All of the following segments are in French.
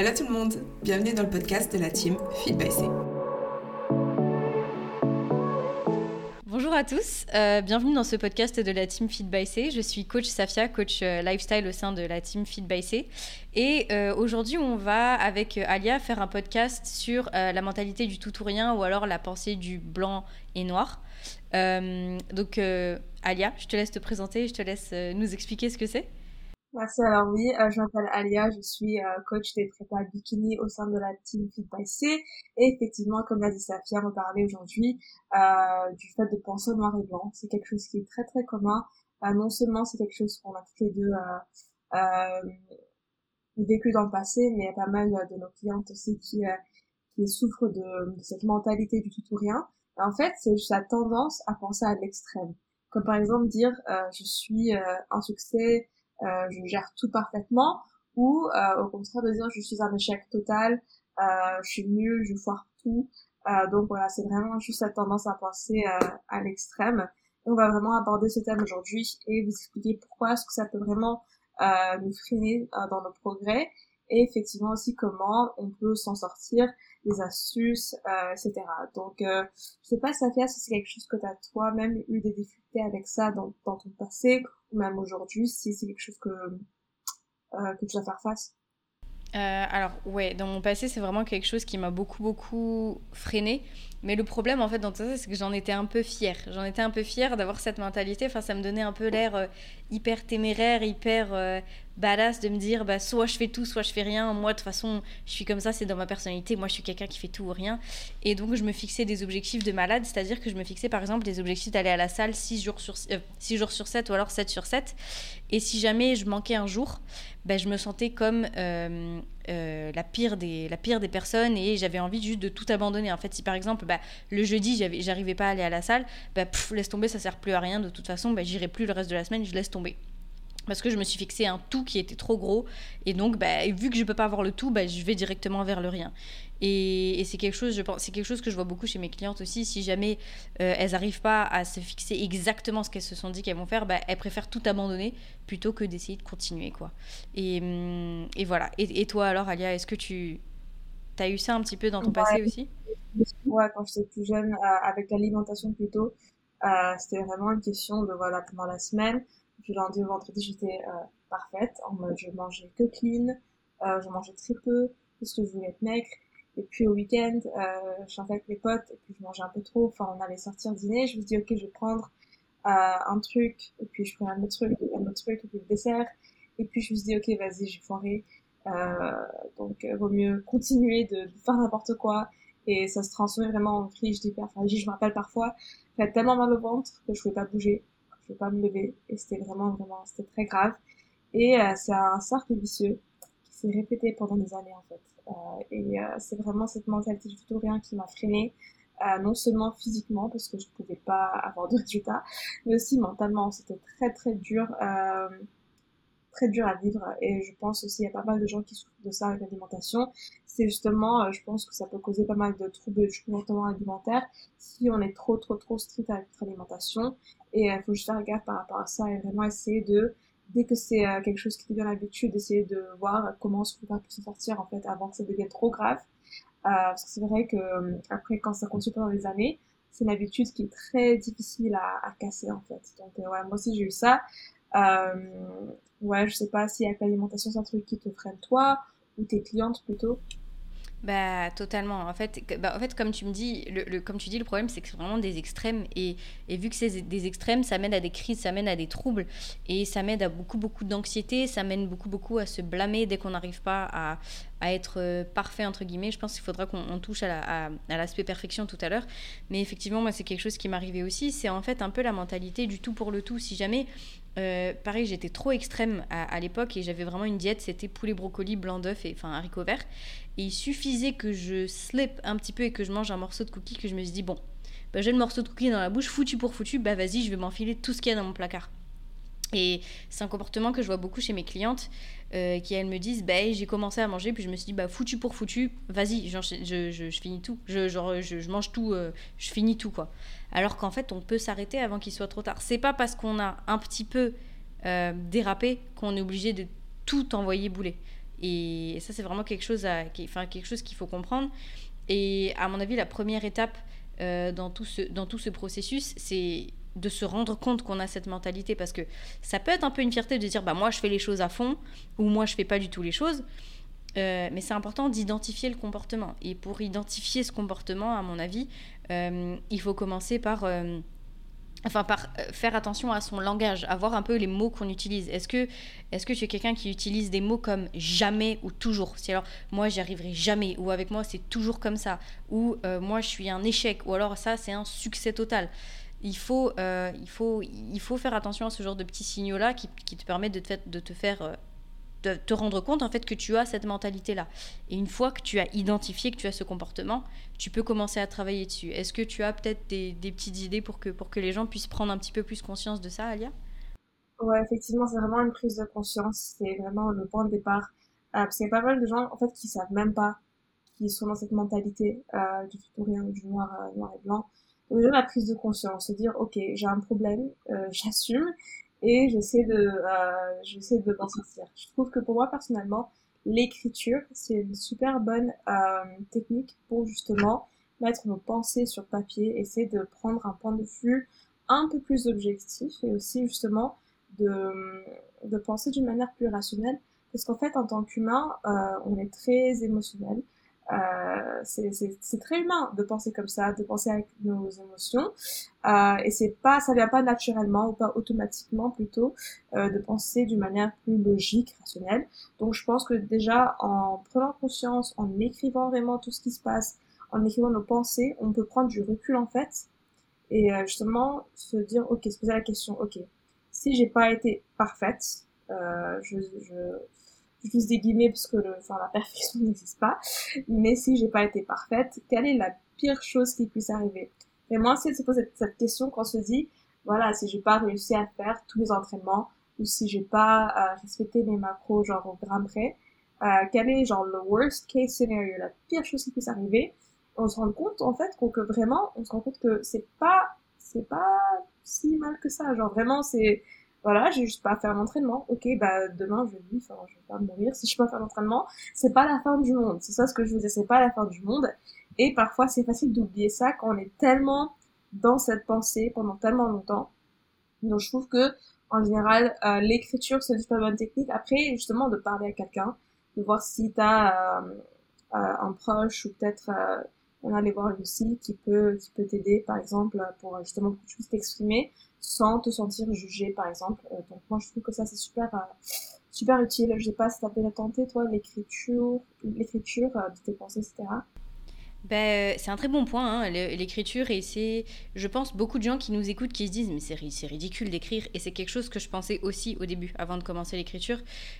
Hello tout le monde, bienvenue dans le podcast de la team Feed by C. Bonjour à tous, euh, bienvenue dans ce podcast de la team Feed by C. Je suis coach Safia, coach euh, lifestyle au sein de la team Feed by C. Et euh, aujourd'hui, on va avec Alia faire un podcast sur la mentalité du tout ou rien ou alors la pensée du blanc et noir. donc Alia, je te laisse te présenter, je te laisse nous expliquer ce que c'est. Merci. Alors oui, euh, je m'appelle Alia, je suis euh, coach des prépas bikini au sein de la team Fit by C. Et effectivement, comme l'a dit Safia, on parlait aujourd'hui euh, du fait de penser noir et blanc. C'est quelque chose qui est très très commun. non seulement c'est quelque chose qu'on a toutes les deux vécu dans le passé, mais il y a pas mal de nos clientes aussi qui qui souffrent de, cette mentalité du tout ou rien. en fait, c'est juste la tendance à penser à l'extrême. Comme par exemple dire je suis un succès euh, je gère tout parfaitement, ou euh, au contraire de dire je suis un échec total, euh, je suis nulle, je foire tout. donc voilà, c'est vraiment juste la tendance à penser à l'extrême. On va vraiment aborder ce thème aujourd'hui et vous expliquer pourquoi est-ce que ça peut vraiment nous freiner dans nos progrès et effectivement aussi comment on peut s'en sortir, les astuces, euh, etc. Donc, euh, je sais pas, Safia, si c'est quelque chose que tu as toi-même eu des difficultés avec ça dans, ton passé, même aujourd'hui, si c'est quelque chose que, euh, tu dois faire face. Euh, alors ouais, dans mon passé, c'est vraiment quelque chose qui m'a beaucoup beaucoup freiné. Mais le problème en fait dans tout ça, c'est que j'en étais un peu fière. J'en étais un peu fière d'avoir cette mentalité. Enfin, ça me donnait un peu l'air euh, hyper téméraire, hyper euh, badass de me dire bah soit je fais tout, soit je fais rien. Moi de toute façon, je suis comme ça, c'est dans ma personnalité. Moi, je suis quelqu'un qui fait tout ou rien. Et donc je me fixais des objectifs de malade, c'est-à-dire que je me fixais par exemple des objectifs d'aller à la salle 6 jours sur 6 jours sur 7 ou alors 7 sur 7. Et si jamais je manquais un jour, ben, je me sentais comme euh, euh, la, pire des, la pire des personnes et j'avais envie juste de tout abandonner. En fait, si par exemple, bah, le jeudi, j'arrivais pas à aller à la salle, bah, laisse tomber, ça sert plus à rien. De toute façon, bah, j'irai plus le reste de la semaine, je laisse tomber parce que je me suis fixé un tout qui était trop gros. Et donc bah, vu que je peux pas avoir le tout bah, je vais directement vers le rien. Et, c'est quelque chose je pense c'est quelque chose que je vois beaucoup chez mes clientes aussi. Si jamais euh, elles n'arrivent pas à se fixer exactement ce qu'elles se sont dit qu'elles vont faire bah, elles préfèrent tout abandonner plutôt que d'essayer de continuer quoi. Et, hum, et voilà. Et, toi alors Alia est-ce que tu as eu ça un petit peu dans ton passé aussi? Ouais quand j'étais plus jeune euh, avec l'alimentation plutôt euh, c'était vraiment une question de voilà pendant la semaine du lundi au vendredi, j'étais euh, parfaite. En mode, je mangeais que clean, euh, je mangeais très peu, parce que je voulais être maigre. Et puis au week-end, euh, je sortais avec mes potes, et puis je mangeais un peu trop. Enfin, on allait sortir dîner. Je me dis, ok, je vais prendre euh, un truc, et puis je prends un autre truc, un autre truc, et puis le dessert. Et puis je me dis, ok, vas-y, j'ai foiré. Euh, donc, euh, vaut mieux continuer de, faire n'importe quoi. Et ça se transforme vraiment en crise d'hyperphagie. Je me rappelle parfois, j'avais tellement mal au ventre que je pouvais pas bouger pas me lever. Et c'était vraiment, vraiment, c'était très grave. Et euh, c'est un cercle vicieux qui s'est répété pendant des années, en fait. Euh, et euh, c'est vraiment cette mentalité du tout rien qui m'a freinée. non seulement physiquement, parce que je pouvais pas avoir de résultats, mais aussi mentalement. C'était très, très dur très dur à vivre et je pense aussi il y a pas mal de gens qui souffrent de ça avec l'alimentation. C'est justement, je pense que ça peut causer pas mal de troubles du comportement alimentaire si on est trop trop trop strict avec notre alimentation et il faut juste faire gaffe par rapport à ça et vraiment essayer de, dès que c'est euh, quelque chose qui devient l'habitude, d'essayer de voir comment on peut s'en sortir en fait avant que ça devienne trop grave. Euh, parce que c'est vrai que euh, après quand ça continue pendant des années, c'est une habitude qui est très difficile à, à casser en fait. Donc ouais, moi aussi j'ai eu ça. Euh, ouais, je sais pas si l'alimentation c'est un truc qui te freine toi ou tes clientes plutôt. Bah totalement. En fait, bah, en fait comme tu me dis, le, comme tu dis, le problème c'est que c'est vraiment des extrêmes et, et vu que c'est des extrêmes, ça mène à des crises, ça mène à des troubles et ça mène à beaucoup beaucoup d'anxiété, ça mène beaucoup beaucoup à se blâmer dès qu'on n'arrive pas à, à, être euh, parfait entre guillemets. Je pense qu'il faudra qu'on touche à l'aspect perfection tout à l'heure, mais effectivement moi c'est quelque chose qui m'arrivait aussi. C'est en fait un peu la mentalité du tout pour le tout. Si jamais euh, pareil, j'étais trop extrême à, l'époque et j'avais vraiment une diète, c'était poulet, brocoli, blanc d'œuf et enfin haricots verts. Et il suffisait que je slip un petit peu et que je mange un morceau de cookie que je me suis dit bon, bah, j'ai le morceau de cookie dans la bouche, foutu pour foutu, bah vas-y, je vais m'enfiler tout ce qu'il y a dans mon placard. Et c'est un comportement que je vois beaucoup chez mes clientes euh, qui elles me disent bah, j'ai commencé à manger puis je me suis dit bah foutu pour foutu vas-y je, finis tout. Je, mange tout euh, je finis tout quoi. Alors qu'en fait on peut s'arrêter avant qu'il soit trop tard. C'est pas parce qu'on a un petit peu euh, dérapé qu'on est obligé de tout envoyer bouler. Et ça, c'est vraiment quelque chose, enfin, quelque chose qu'il faut comprendre. Et à mon avis, la première étape euh, dans, tout ce, dans tout ce processus, c'est de se rendre compte qu'on a cette mentalité parce que ça peut être un peu une fierté de dire bah moi je fais les choses à fond ou moi je fais pas du tout les choses euh, mais c'est important d'identifier le comportement et pour identifier ce comportement à mon avis euh, il faut commencer par enfin par euh, faire attention à son langage, à voir un peu les mots qu'on utilise. Est-ce que, est que tu es quelqu'un qui utilise des mots comme jamais ou toujours Si alors moi j'y arriverai jamais, ou avec moi c'est toujours comme ça, ou euh, moi je suis un échec, ou alors ça c'est un succès total. Il faut, euh, il, faut, il faut faire attention à ce genre de petits signaux-là qui, qui, te permettent de te, faire de te rendre compte en fait que tu as cette mentalité là et une fois que tu as identifié que tu as ce comportement tu peux commencer à travailler dessus. Est-ce que tu as peut-être des, des, petites idées pour que pour que les gens puissent prendre un petit peu plus conscience de ça Alia? Ouais effectivement c'est vraiment une prise de conscience. C'est vraiment le point de départ. Euh, parce qu'il y a pas mal de gens en fait qui savent même pas qu'ils sont dans cette mentalité euh, du tout ou rien du noir euh, noir et blanc déjà la prise de conscience se dire ok j'ai un problème euh, j'assume et j'essaie de euh, j'essaie de m'en sortir. Je trouve que pour moi personnellement, l'écriture c'est une super bonne euh, technique pour justement mettre nos pensées sur papier, essayer de prendre un point de vue un peu plus objectif et aussi justement de de penser d'une manière plus rationnelle parce qu'en fait en tant qu'humain euh, on est très émotionnel euh, c'est très humain de penser comme ça, de penser avec nos émotions. Euh, et c'est pas, ça vient pas naturellement ou pas automatiquement plutôt euh, de penser d'une manière plus logique, rationnelle. Donc je pense que déjà en prenant conscience, en écrivant vraiment tout ce qui se passe, en écrivant nos pensées, on peut prendre du recul en fait et euh, justement se dire ok, se poser la question ok, si j'ai pas été parfaite, euh, je, je j'utilise des guillemets parce que le, enfin, la perfection n'existe pas. Mais si j'ai pas été parfaite, quelle est la pire chose qui puisse arriver? Et moi, c'est de se poser cette, question quand on se dit, voilà, si j'ai pas réussi à faire tous les entraînements, ou si j'ai pas euh, respecté mes macros genre au gramme près, euh, quel est genre le worst case scenario, la pire chose qui puisse arriver? On se rend compte en fait que vraiment, on se rend compte que c'est pas, c'est pas si mal que ça. Genre vraiment, c'est voilà, j'ai juste pas fait l'entraînement. Ok, bah demain je vis, enfin je vais pas mourir si je peux pas faire l'entraînement. C'est pas la fin du monde. C'est ça ce que je vous dis, c'est pas la fin du monde. Et parfois c'est facile d'oublier ça quand on est tellement dans cette pensée pendant tellement longtemps. Donc je trouve que en général euh, l'écriture c'est une super bonne technique. Après justement de parler à quelqu'un, de voir si t'as euh, euh, un proche ou peut-être euh, on aller voir psy qui peut qui peut t'aider par exemple pour justement que tu puisses t'exprimer sans te sentir jugé, par exemple. Euh, donc moi, je trouve que ça, c'est super, euh, super utile. Je sais pas si t'as fait la tenter, toi, l'écriture, l'écriture euh, de tes pensées, etc. Ben, c'est un très bon point, hein, l'écriture, et c'est, je pense, beaucoup de gens qui nous écoutent qui se disent, mais c'est, ridicule d'écrire, et c'est quelque chose que je pensais aussi au début, avant de commencer l'écriture.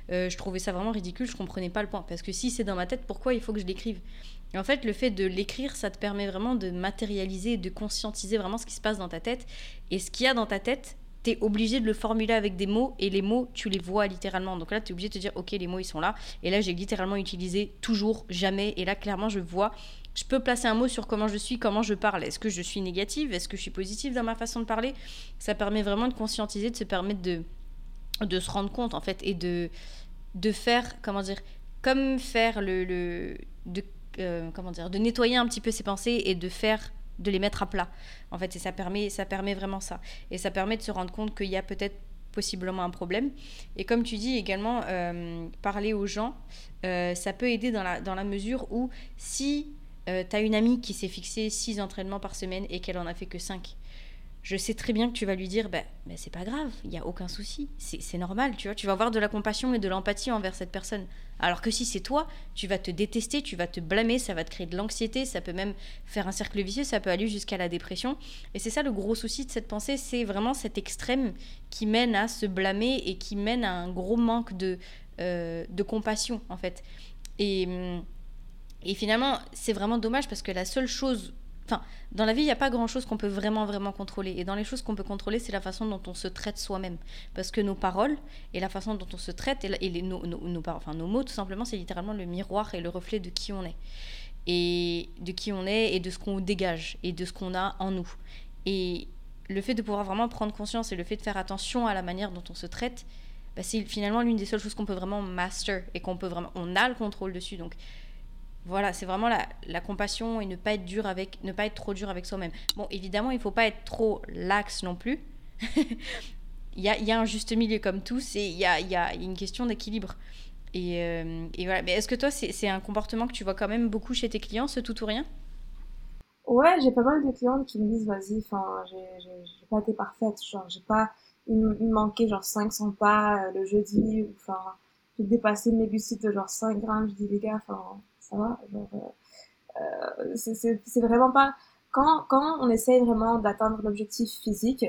je trouvais ça vraiment ridicule, je comprenais pas le point, parce que si c'est dans ma tête, pourquoi il faut que je l'écrive? Et en fait, le fait de l'écrire, ça te permet vraiment de matérialiser, de conscientiser vraiment ce qui se passe dans ta tête. Et ce qu'il y a dans ta tête, tu es obligé de le formuler avec des mots et les mots, tu les vois littéralement. Donc là, tu es obligé de te dire, ok, les mots, ils sont là. Et là, j'ai littéralement utilisé toujours, jamais. Et là, clairement, je vois, je peux placer un mot sur comment je suis, comment je parle. Est-ce que je suis négative? Est-ce que je suis positive dans ma façon de parler? Ça permet vraiment de conscientiser, de se permettre de, de se rendre compte, en fait, et de, de faire, comment dire, comme faire le... le de euh, comment dire, de nettoyer un petit peu ses pensées et de faire de les mettre à plat. En fait, et ça permet, ça permet vraiment ça. Et ça permet de se rendre compte qu'il y a peut-être possiblement un problème. Et comme tu dis également, euh, parler aux gens, euh, ça peut aider dans la, dans la mesure où si tu as une amie qui s'est fixée 6 entraînements par semaine et qu'elle en a fait que 5, je sais très bien que tu vas lui dire, ben, c'est pas grave, il n'y a aucun souci, c'est normal, tu vois, tu vas avoir de la compassion et de l'empathie envers cette personne. Alors que si c'est toi, tu vas te détester, tu vas te blâmer, ça va te créer de l'anxiété, ça peut même faire un cercle vicieux, ça peut aller jusqu'à la dépression. Et c'est ça le gros souci de cette pensée, c'est vraiment cet extrême qui mène à se blâmer et qui mène à un gros manque de, euh, de compassion, en fait. Et, et finalement, c'est vraiment dommage parce que la seule chose Enfin, dans la vie, il n'y a pas grand-chose qu'on peut vraiment, vraiment contrôler. Et dans les choses qu'on peut contrôler, c'est la façon dont on se traite soi-même. Parce que nos paroles et la façon dont on se traite, et, nos mots, tout simplement, c'est littéralement le miroir et le reflet de qui on est. Et de qui on est et de ce qu'on dégage et de ce qu'on a en nous. Et le fait de pouvoir vraiment prendre conscience et le fait de faire attention à la manière dont on se traite, bah, c'est finalement l'une des seules choses qu'on peut vraiment master et qu'on peut vraiment, on a le contrôle dessus. Donc voilà, c'est vraiment la, la, compassion et ne pas être dur avec, ne pas être trop dur avec soi-même. Bon, évidemment, il faut pas être trop lax non plus. il, y a, y a un juste milieu comme tous et il y a, y a une question d'équilibre. Et, euh, voilà. Mais est-ce que toi, c'est un comportement que tu vois quand même beaucoup chez tes clients, ce tout ou rien? Ouais, j'ai pas mal de clientes qui me disent, vas-y, enfin, j'ai pas été parfaite, genre, j'ai pas, il, me manquait genre 500 pas euh, le jeudi, enfin, j'ai dépassé mes glucides de genre 5 grammes, je dis, les gars, enfin, ça euh, euh c'est vraiment pas, quand, quand on essaye vraiment d'atteindre l'objectif physique,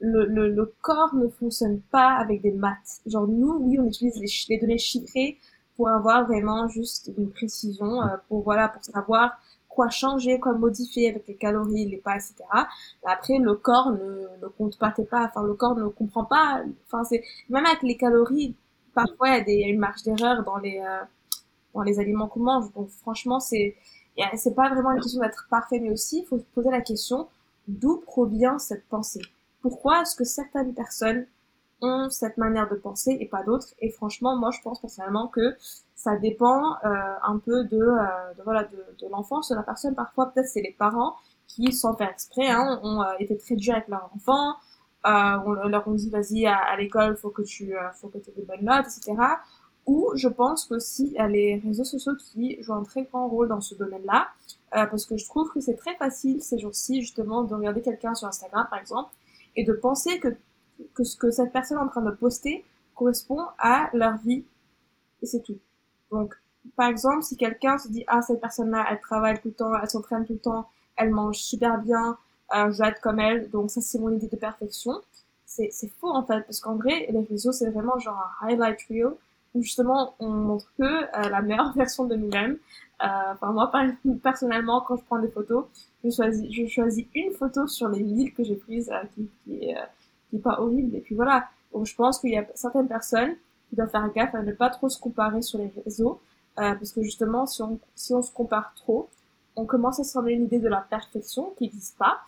le, le, le, corps ne fonctionne pas avec des maths. Genre, nous, oui, on utilise les, les données chiffrées pour avoir vraiment juste une précision, euh, pour, voilà, pour savoir quoi changer, quoi modifier avec les calories, les pas, etc. Après, le corps ne, ne compte pas tes pas, enfin, le corps ne comprend pas, enfin, c'est, même avec les calories, parfois, il y a, des, une marge d'erreur dans les, euh, les aliments qu'on mange. Donc, franchement, c'est, c'est pas vraiment une question d'être parfait, mais aussi, il faut se poser la question, d'où provient cette pensée? Pourquoi est-ce que certaines personnes ont cette manière de penser et pas d'autres? Et franchement, moi, je pense personnellement que ça dépend euh, un peu de, euh, de voilà de, de l'enfance de la personne. Parfois, peut-être c'est les parents qui, sans faire exprès, hein, ont euh, été très durs avec leur enfant. Euh, on leur ont dit vas-y à, à l'école, faut que tu euh, faut que aies des bonnes notes, etc. Ou je pense qu'aussi il y a les réseaux sociaux qui jouent un très grand rôle dans ce domaine-là, parce que je trouve que c'est très facile ces jours-ci justement de regarder quelqu'un sur Instagram par exemple et de penser que que ce que cette personne est en train de poster correspond à leur vie et c'est tout. Donc, par exemple, si quelqu'un se dit ah cette personne-là, elle travaille tout le temps, elle s'entraîne tout le temps, elle mange super bien, euh, je vais être comme elle, donc ça c'est mon idée de perfection. C'est faux en fait parce qu'en vrai les réseaux c'est vraiment genre un highlight reel justement on montre que euh, la meilleure version de nous-mêmes. Euh, enfin moi personnellement quand je prends des photos, je choisis je choisis une photo sur les mille que j'ai prises euh, qui, qui est qui est pas horrible. Et puis voilà. Donc je pense qu'il y a certaines personnes qui doivent faire gaffe à ne pas trop se comparer sur les réseaux, euh, parce que justement, si on, si on se compare trop, on commence à se former une idée de la perfection qui n'existe pas,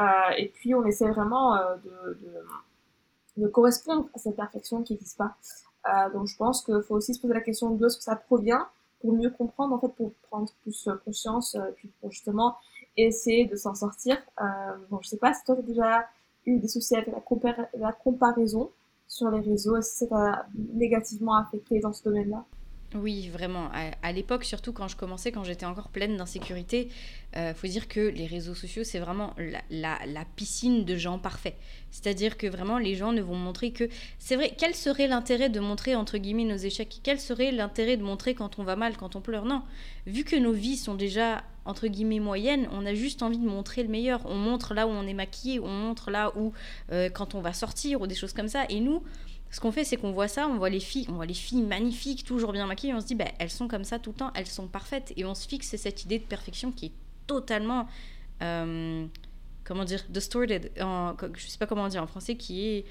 euh, et puis on essaie vraiment euh, de, de, de, correspondre à cette perfection qui n'existe pas. Euh, donc je pense qu'il faut aussi se poser la question d'où est-ce que ça provient pour mieux comprendre, en fait, pour prendre plus conscience, euh, puis pour justement essayer de s'en sortir. Euh, bon, je sais pas si toi, as déjà eu des soucis avec la, la comparaison sur les réseaux Est-ce que ça t'a négativement affecté dans ce domaine-là oui, vraiment. À, l'époque, surtout quand je commençais, quand j'étais encore pleine d'insécurité, il euh, faut dire que les réseaux sociaux, c'est vraiment la, la, la, piscine de gens parfaits. C'est-à-dire que vraiment, les gens ne vont montrer que... C'est vrai, quel serait l'intérêt de montrer, entre guillemets, nos échecs? Quel serait l'intérêt de montrer quand on va mal, quand on pleure? Non. Vu que nos vies sont déjà, entre guillemets, moyennes, on a juste envie de montrer le meilleur. On montre là où on est maquillé, on montre là où, euh, quand on va sortir, ou des choses comme ça. Et nous ce qu'on fait, c'est qu'on voit ça, on voit les filles, on voit les filles magnifiques, toujours bien maquillées, on se dit, bah, elles sont comme ça tout le temps, elles sont parfaites, et on se fixe cette idée de perfection qui est totalement, euh, comment dire, distorted, en, je sais pas comment dire en français, qui est,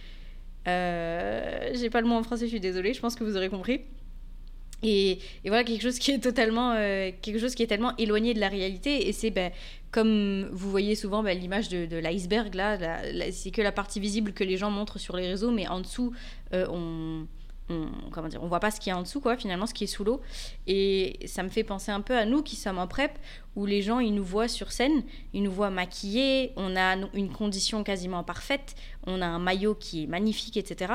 euh, j'ai pas le mot en français, je suis désolée, je pense que vous aurez compris. Et, voilà quelque chose qui est totalement euh, quelque chose qui est tellement éloigné de la réalité. Et c'est ben, comme vous voyez souvent ben, l'image de, de l'iceberg là, c'est que la partie visible que les gens montrent sur les réseaux mais en dessous euh, on, on comment dire on voit pas ce qu'il y a en dessous quoi finalement ce qui est sous l'eau. Et ça me fait penser un peu à nous qui sommes en prep où les gens ils nous voient sur scène ils nous voient maquillés on a une condition quasiment parfaite on a un maillot qui est magnifique etc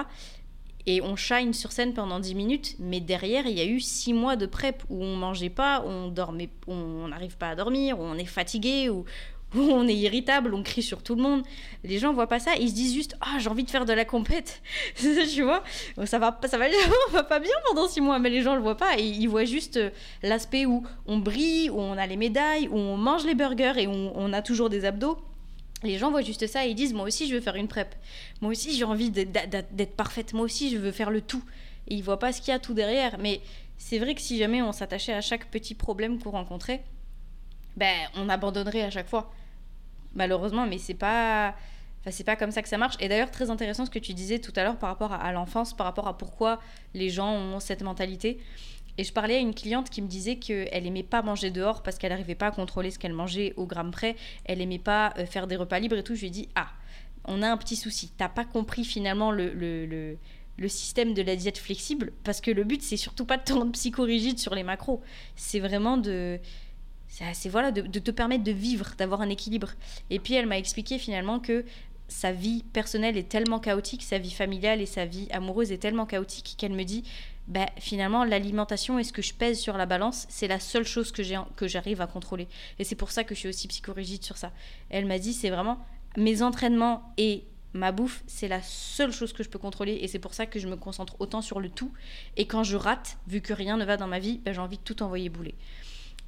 et on shine sur scène pendant 10 minutes, mais derrière, il y a eu 6 mois de prep où on mangeait pas, on dormait, on n'arrive pas à dormir, on est fatigué, où, on est irritable, on crie sur tout le monde. Les gens voient pas ça, ils se disent juste ah j'ai envie de faire de la compète, tu vois? Ça va, ça va, on va pas bien pendant 6 mois, mais les gens le voient pas ils voient juste euh, l'aspect où on brille, où on a les médailles, où on mange les burgers et où on a toujours des abdos les gens voient juste ça et ils disent moi aussi je veux faire une prep. Moi aussi j'ai envie d'être parfaite. Moi aussi je veux faire le tout. Et ils voient pas ce qu'il y a tout derrière. Mais c'est vrai que si jamais on s'attachait à chaque petit problème qu'on rencontrait ben on abandonnerait à chaque fois. Malheureusement mais c'est pas c'est pas comme ça que ça marche. Et d'ailleurs très intéressant ce que tu disais tout à l'heure par rapport à l'enfance par rapport à pourquoi les gens ont cette mentalité et je parlais à une cliente qui me disait qu'elle aimait pas manger dehors parce qu'elle n'arrivait pas à contrôler ce qu'elle mangeait au gramme près. Elle aimait pas euh, faire des repas libres et tout. Je lui ai dit Ah, on a un petit souci. T'as pas compris finalement le, le, le, le système de la diète flexible, parce que le but, c'est surtout pas de te rendre psychorigide sur les macros. C'est vraiment de. C'est voilà, de, de, te permettre de vivre, d'avoir un équilibre. Et puis elle m'a expliqué finalement que sa vie personnelle est tellement chaotique, sa vie familiale et sa vie amoureuse est tellement chaotique qu'elle me dit bah, finalement, l'alimentation et ce que je pèse sur la balance, c'est la seule chose que, que j'arrive à contrôler. Et c'est pour ça que je suis aussi psychorigide sur ça. Elle m'a dit, c'est vraiment mes entraînements et ma bouffe, c'est la seule chose que je peux contrôler. Et c'est pour ça que je me concentre autant sur le tout. Et quand je rate, vu que rien ne va dans ma vie, bah, j'ai envie de tout envoyer bouler.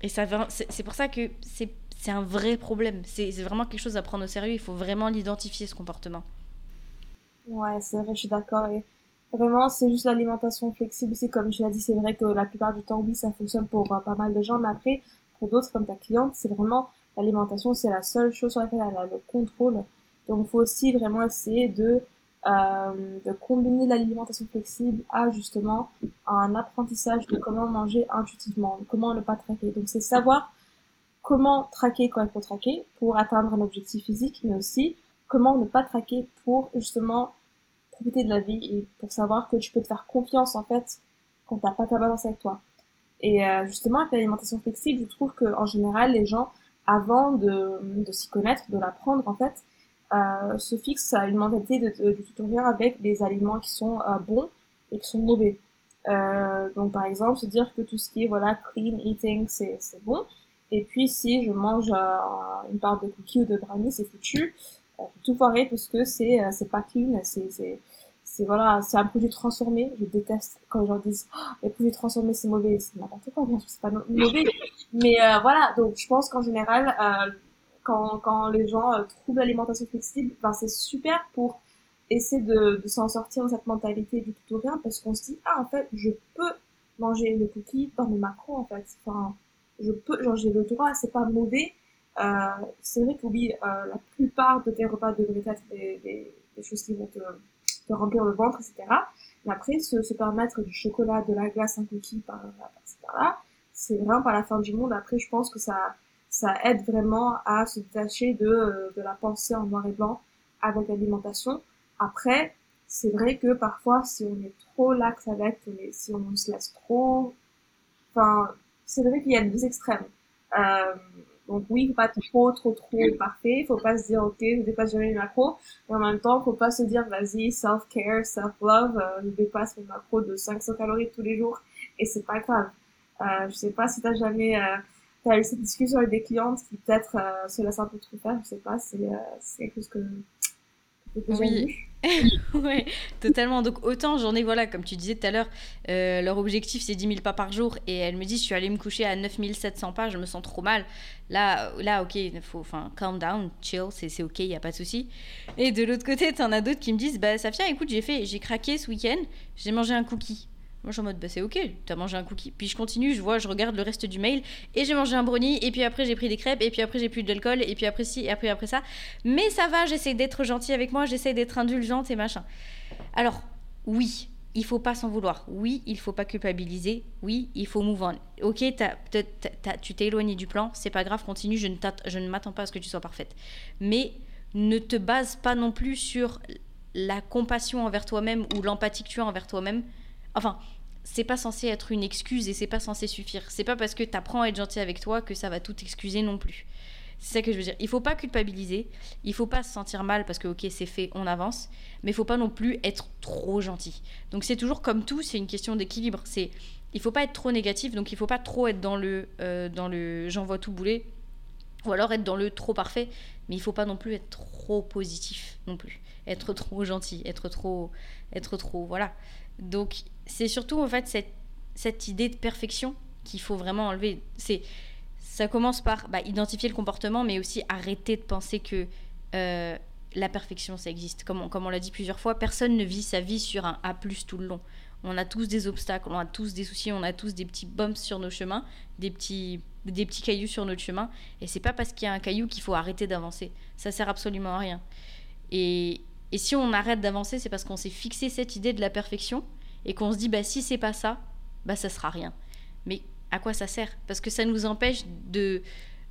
Et ça, c'est pour ça que c'est un vrai problème. C'est vraiment quelque chose à prendre au sérieux. Il faut vraiment l'identifier, ce comportement. Ouais, c'est vrai, je suis d'accord. Vraiment, c'est juste l'alimentation flexible. C'est comme tu l'as dit, c'est vrai que la plupart du temps, oui, ça fonctionne pour euh, pas mal de gens, mais après, pour d'autres, comme ta cliente, c'est vraiment l'alimentation, c'est la seule chose sur laquelle elle a le contrôle. Donc, il faut aussi vraiment essayer de, euh, de combiner l'alimentation flexible à justement un apprentissage de comment manger intuitivement, comment ne pas traquer. Donc, c'est savoir comment traquer quand il faut traquer pour atteindre un objectif physique, mais aussi comment ne pas traquer pour justement de la vie et pour savoir que tu peux te faire confiance en fait quand t'as pas ta balance avec toi. Et euh, justement avec l'alimentation flexible, je trouve que en général les gens avant de, de s'y connaître, de l'apprendre en fait, euh, se fixent à une mentalité de, du tutoriel avec des aliments qui sont euh, bons et qui sont mauvais. Euh, donc par exemple se dire que tout ce qui est voilà clean eating c'est c'est bon et puis si je mange une part de cookies ou de brownie c'est foutu tout foiré parce que c'est c'est pas clean c'est c'est voilà, c'est un produit transformé. Je déteste quand les gens disent oh, les produits transformés c'est mauvais, c'est n'importe quoi, bien sûr c'est pas mauvais. Mais euh, voilà, donc je pense qu'en général, euh, quand, quand les gens euh, trouvent l'alimentation flexible, ben c'est super pour essayer de, de s'en sortir de cette mentalité du tout ou rien, parce qu'on se dit ah en fait je peux manger le cookie dans mes macros en fait. Enfin, je peux, genre j'ai le droit, c'est pas mauvais. Euh, c'est vrai que oui, euh, la plupart de tes repas devraient être des, des, des choses qui vont te remplir le ventre, etc. Mais après, se, se permettre du chocolat, de la glace, un cookie par, par là, c'est vraiment pas la fin du monde. Après, je pense que ça, ça aide vraiment à se détacher de, euh, de la pensée en noir et blanc avec l'alimentation. Après, c'est vrai que parfois, si on est trop lax avec, si on se laisse trop, enfin, c'est vrai qu'il y a deux extrêmes. Euh, donc oui, il faut pas être trop, trop, trop parfait. Il faut pas se dire, ok, je dépasse jamais les macros. Mais en même temps, faut pas se dire, vas-y, self-care, self-love, euh, je dépasse mes macros de 500 calories tous les jours. Et c'est pas grave. Euh, je sais pas si t'as jamais, euh, t'as eu cette discussion avec des clientes qui peut-être euh, se laissent un peu trop faire. Je sais pas, c'est, euh, c'est quelque chose que, oui. ouais, totalement. Donc autant j'en ai, voilà, comme tu disais tout à l'heure, euh, leur objectif c'est 10 000 pas par jour et elle me dit je suis allée me coucher à 9 700 pas, je me sens trop mal. Là, là ok, faut, enfin, calm down, chill, c'est ok, il n'y a pas de souci. Et de l'autre côté, t'en as d'autres qui me disent, bah Safia, écoute, j'ai fait, j'ai craqué ce week-end, j'ai mangé un cookie. Moi, je suis en mode, bah, c'est ok, t'as mangé un cookie. Puis je continue, je vois, je regarde le reste du mail, et j'ai mangé un brownie, et puis après j'ai pris des crêpes, et puis après j'ai plus d'alcool, et puis après ci, et après après ça. Mais ça va, j'essaie d'être gentille avec moi, j'essaie d'être indulgente et machin. Alors, oui, il faut pas s'en vouloir. Oui, il faut pas culpabiliser. Oui, il faut move on. Ok, tu t'es éloigné du plan, c'est pas grave, continue, je ne, je ne m'attends pas à ce que tu sois parfaite. Mais ne te base pas non plus sur la compassion envers toi-même ou l'empathie que tu as envers toi-même Enfin, c'est pas censé être une excuse et c'est pas censé suffire. C'est pas parce que t'apprends à être gentil avec toi que ça va tout excuser non plus. C'est ça que je veux dire. Il faut pas culpabiliser, il faut pas se sentir mal parce que ok c'est fait, on avance, mais il faut pas non plus être trop gentil. Donc c'est toujours comme tout, c'est une question d'équilibre. C'est il faut pas être trop négatif, donc il faut pas trop être dans le euh, dans le j'envoie tout bouler, ou alors être dans le trop parfait, mais il faut pas non plus être trop positif non plus, être trop gentil, être trop être trop voilà. Donc c'est surtout en fait cette, idée de perfection qu'il faut vraiment enlever. C'est ça commence par bah, identifier le comportement, mais aussi arrêter de penser que euh, la perfection, ça existe. Comme on, comme on l'a dit plusieurs fois, personne ne vit sa vie sur un A tout le long. On a tous des obstacles, on a tous des soucis, on a tous des petits bumps sur nos chemins, des petits, des petits cailloux sur notre chemin. Et c'est pas parce qu'il y a un caillou qu'il faut arrêter d'avancer. Ça sert absolument à rien. Et, et si on arrête d'avancer, c'est parce qu'on s'est fixé cette idée de la perfection et qu'on se dit bah si c'est pas ça, bah ça sera rien. Mais à quoi ça sert? Parce que ça nous empêche de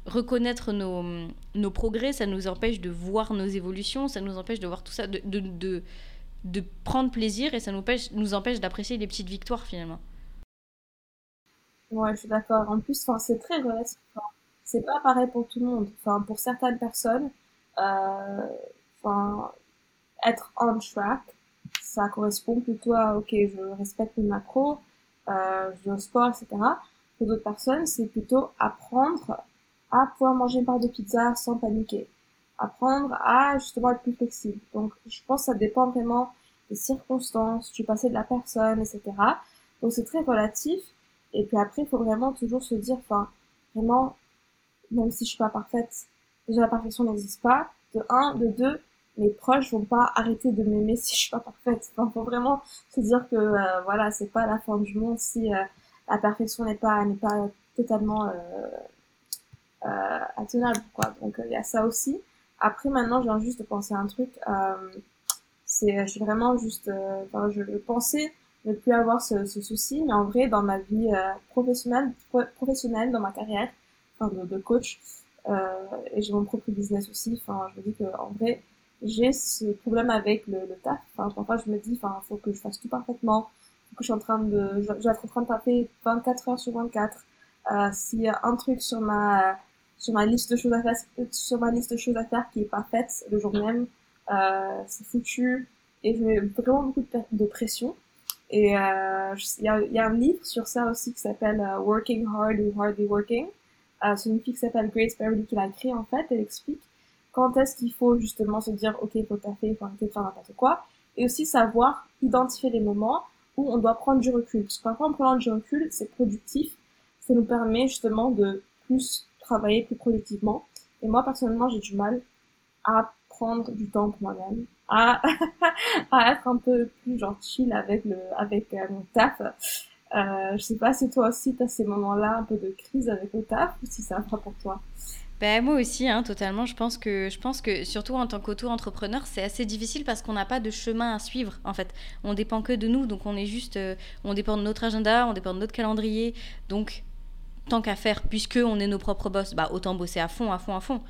reconnaître nos, nos, progrès, ça nous empêche de voir nos évolutions, ça nous empêche de voir tout ça, de, de, de prendre plaisir et ça nous, empêche, nous empêche d'apprécier les petites victoires finalement. Ouais, je suis d'accord. En plus, c'est très relatif. c'est pas pareil pour tout le monde. Enfin, pour certaines personnes, euh, être on track, ça correspond plutôt à, ok, je respecte mes macros, euh, je vais au sport, etc. Pour d'autres personnes, c'est plutôt apprendre à pouvoir manger une part de pizza sans paniquer. Apprendre à justement être plus flexible. Donc, je pense que ça dépend vraiment des circonstances, du passé de la personne, etc. Donc, c'est très relatif. Et puis après, il faut vraiment toujours se dire, enfin, vraiment, même si je suis pas parfaite, déjà la perfection n'existe pas. De un, de deux, mes proches vont pas arrêter de m'aimer si je suis pas parfaite. Enfin, faut vraiment se dire que euh, voilà, c'est pas la fin du monde si euh, la perfection n'est pas n'est pas totalement euh, euh, intenable quoi. Donc il y a ça aussi. Après maintenant, je viens juste de penser à un truc. c'est je vraiment juste, enfin, je pensais ne plus avoir ce, souci, mais en vrai, dans ma vie professionnelle, professionnelle, dans ma carrière, enfin, de, de coach, et j'ai mon propre business aussi. Enfin, je me dis que en vrai, j'ai ce problème avec le, le taf. Enfin, parfois, je me dis, enfin, faut que je fasse tout parfaitement. Faut que je suis en train de, je, vais être en train de taper 24 heures sur 24. Euh, s'il y a un truc sur ma, sur ma liste de choses à faire, sur ma liste de choses à faire qui est pas faite le jour même, euh, c'est foutu. Et j'ai vraiment beaucoup de, de pression. Et euh, il y, a, y, a, un livre sur ça aussi qui s'appelle euh, Working Hard ou Hardly Working. Euh, c'est une fille qui s'appelle Grace Beverly qui l'a écrit en fait. Elle explique quand est-ce qu'il faut justement se dire ok faut taffer, il faut arrêter de faire n'importe quoi, et aussi savoir identifier les moments où on doit prendre du recul. Parce que parfois en prenant du recul, c'est productif, ça nous permet justement de plus travailler plus productivement. Et moi personnellement j'ai du mal à prendre du temps pour moi-même, à, à être un peu plus genre chill avec le avec euh, mon taf. Euh, je sais pas si toi aussi tu as ces moments-là un peu de crise avec le taf ou si ça va pour toi. Ben, moi aussi, hein, totalement. Je pense que, je pense que surtout en tant qu'auto-entrepreneur, c'est assez difficile parce qu'on n'a pas de chemin à suivre. En fait, on dépend que de nous, donc on est juste, euh, on dépend de notre agenda, on dépend de notre calendrier. Donc, tant qu'à faire, puisque on est nos propres boss, bah autant bosser à fond, à fond, à fond.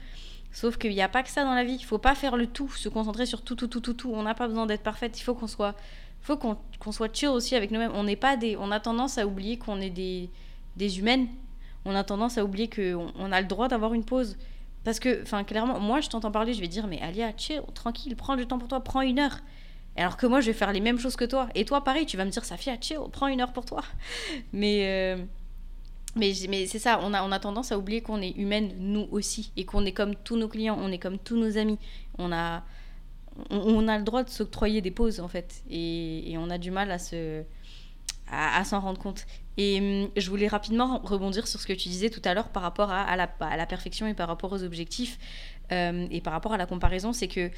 Sauf qu'il n'y a pas que ça dans la vie. Il faut pas faire le tout, se concentrer sur tout, tout, tout, tout, tout. On n'a pas besoin d'être parfaite. Il faut qu'on soit, faut qu'on soit chill aussi avec nous-mêmes. On n'est pas des, on a tendance à oublier qu'on est des, des humaines on a tendance à oublier qu'on on a le droit d'avoir une pause. Parce que, enfin, clairement, moi, je t'entends parler, je vais dire, mais Alia, chill, tranquille, prends du temps pour toi, prends une heure. Alors que moi, je vais faire les mêmes choses que toi. Et toi, pareil, tu vas me dire, Safia, chill, prends une heure pour toi. Mais, euh, mais, mais c'est ça, on a, on a tendance à oublier qu'on est humaine, nous aussi, et qu'on est comme tous nos clients, on est comme tous nos amis. On a, on, a le droit de s'octroyer des pauses, en fait. Et, et on a du mal à se à, s'en rendre compte. Et hum, je voulais rapidement rebondir sur ce que tu disais tout à l'heure par rapport à, la, perfection et par rapport aux objectifs euh, et par rapport à la comparaison, c'est que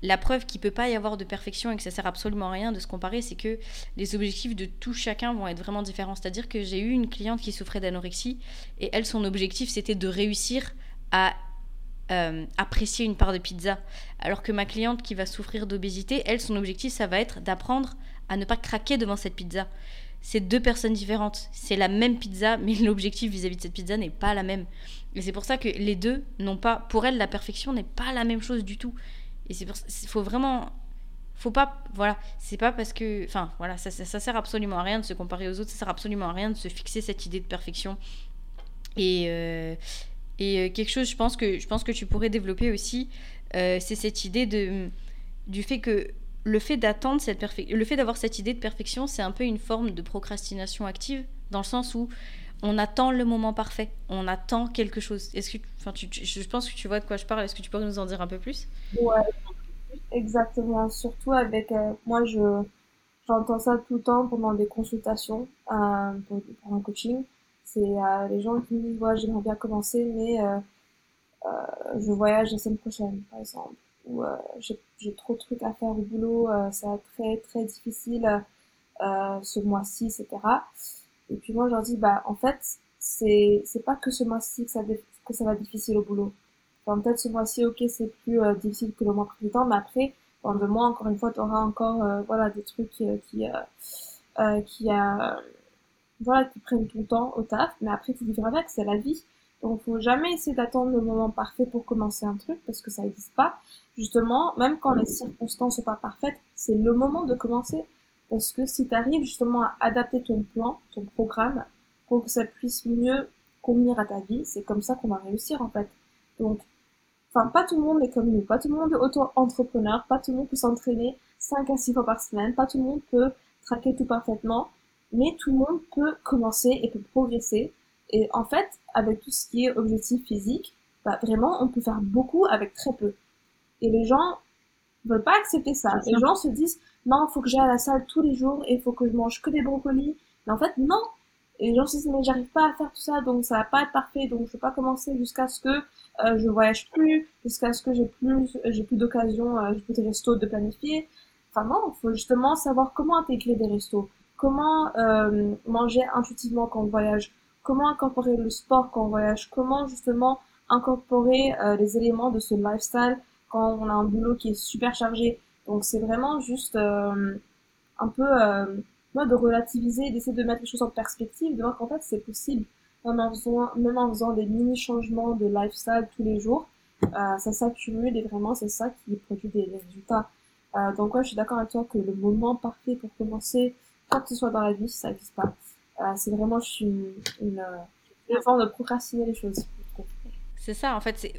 la preuve qu'il peut pas y avoir de perfection et que ça sert absolument à rien de se comparer, c'est que les objectifs de tout chacun vont être vraiment différents. C'est-à-dire que j'ai eu une cliente qui souffrait d'anorexie et elle, son objectif, c'était de réussir à euh, apprécier une part de pizza. Alors que ma cliente qui va souffrir d'obésité, elle, son objectif, ça va être d'apprendre à ne pas craquer devant cette pizza c'est deux personnes différentes. C'est la même pizza, mais l'objectif vis-à-vis de cette pizza n'est pas la même. Et c'est pour ça que les deux n'ont pas. Pour elle, la perfection n'est pas la même chose du tout. Et c'est pour ça. Faut vraiment. Faut pas. Voilà. C'est pas parce que. Enfin, voilà. Ça, ça, sert absolument à rien de se comparer aux autres. Ça sert absolument à rien de se fixer cette idée de perfection. Et. Euh, et euh, quelque chose, je pense que, je pense que tu pourrais développer aussi, euh, c'est cette idée de, du fait que le fait d'attendre cette perfection, le fait d'avoir cette idée de perfection, c'est un peu une forme de procrastination active, dans le sens où on attend le moment parfait, on attend quelque chose. Est-ce que, enfin, je pense que tu vois de quoi je parle. Est-ce que tu pourrais nous en dire un peu plus? Ouais, exactement. Surtout avec euh, moi, je j'entends ça tout le temps pendant des consultations euh, pour, un coaching. C'est euh, les gens qui me disent j'aimerais bien commencer, mais je voyage la semaine prochaine, par exemple où euh, j'ai trop de trucs à faire au boulot, euh, ça très très difficile euh, ce mois-ci, etc. Et puis moi je leur dis bah en fait c'est c'est pas que ce mois-ci que ça que ça va difficile au boulot. Enfin, peut-être ce mois-ci ok c'est plus difficile que le mois précédent, mais après dans deux mois encore une fois tu auras encore voilà des trucs qui qui qui voilà qui prennent le temps au taf, mais après tu vivras avec, c'est la vie. Donc, faut jamais essayer d'attendre le moment parfait pour commencer un truc parce que ça n'existe pas. Justement, même quand les circonstances sont pas parfaites, c'est le moment de commencer. Parce que si tu arrives justement à adapter ton plan, ton programme, pour que ça puisse mieux convenir à ta vie, c'est comme ça qu'on va réussir en fait. Donc, enfin, pas tout le monde est comme nous, pas tout le monde est auto-entrepreneur, pas tout le monde peut s'entraîner 5 à 6 fois par semaine, pas tout le monde peut traquer tout parfaitement, mais tout le monde peut commencer et peut progresser. Et en fait, avec tout ce qui est objectif physique, bah, vraiment, on peut faire beaucoup avec très peu. Et les gens veulent pas accepter ça. Les gens se disent, non, il faut que j'aille à la salle tous les jours et il faut que je mange que des brocolis. Mais en fait, non. Et les gens se disent, mais j'arrive pas à faire tout ça, donc ça va pas être parfait, donc je peux pas commencer jusqu'à ce que euh, je voyage plus, jusqu'à ce que j'ai plus, j'ai plus d'occasion, euh, j'ai plus de restos de planifier. Enfin non, il faut justement savoir comment intégrer des restos, comment euh, manger intuitivement quand on voyage, comment incorporer le sport quand on voyage, comment justement incorporer euh, les éléments de ce lifestyle quand on a un boulot qui est super chargé? Donc c'est vraiment juste euh, un peu euh, de relativiser, d'essayer de mettre les choses en perspective, de voir qu'en fait c'est possible, même en faisant, même en faisant des mini changements de lifestyle tous les jours, ça s'accumule et vraiment c'est ça qui produit des, résultats. Euh, donc ouais, je suis d'accord avec toi que le moment parfait pour commencer, quoi que ce soit dans la vie, ça n'existe pas. Euh, c'est vraiment une, une, une forme de procrastiner les choses. C'est ça, en fait.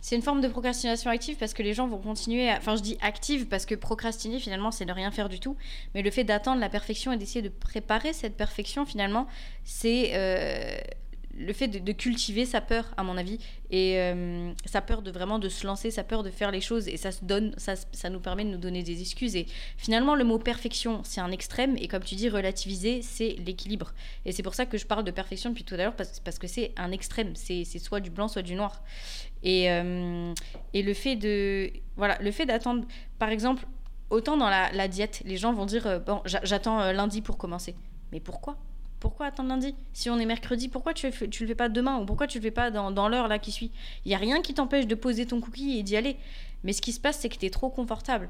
C'est une forme de procrastination active parce que les gens vont continuer. Enfin, je dis active parce que procrastiner, finalement, c'est ne rien faire du tout. Mais le fait d'attendre la perfection et d'essayer de préparer cette perfection, finalement, c'est euh, le fait de, cultiver sa peur, à mon avis, et euh, sa peur de vraiment de se lancer, sa peur de faire les choses, et ça se donne, ça, ça nous permet de nous donner des excuses. Et finalement, le mot perfection, c'est un extrême, et comme tu dis, relativiser, c'est l'équilibre. Et c'est pour ça que je parle de perfection depuis tout à l'heure, parce, que c'est un extrême, c'est soit du blanc, soit du noir. Et, euh, et le fait de, voilà, le fait d'attendre, par exemple, autant dans la, la, diète, les gens vont dire, euh, bon, j'attends lundi pour commencer. Mais pourquoi? Pourquoi attendre lundi Si on est mercredi, pourquoi tu, tu le fais pas demain Ou pourquoi tu le fais pas dans, dans l'heure là qui suit Il y a rien qui t'empêche de poser ton cookie et d'y aller. Mais ce qui se passe, c'est que tu es trop confortable.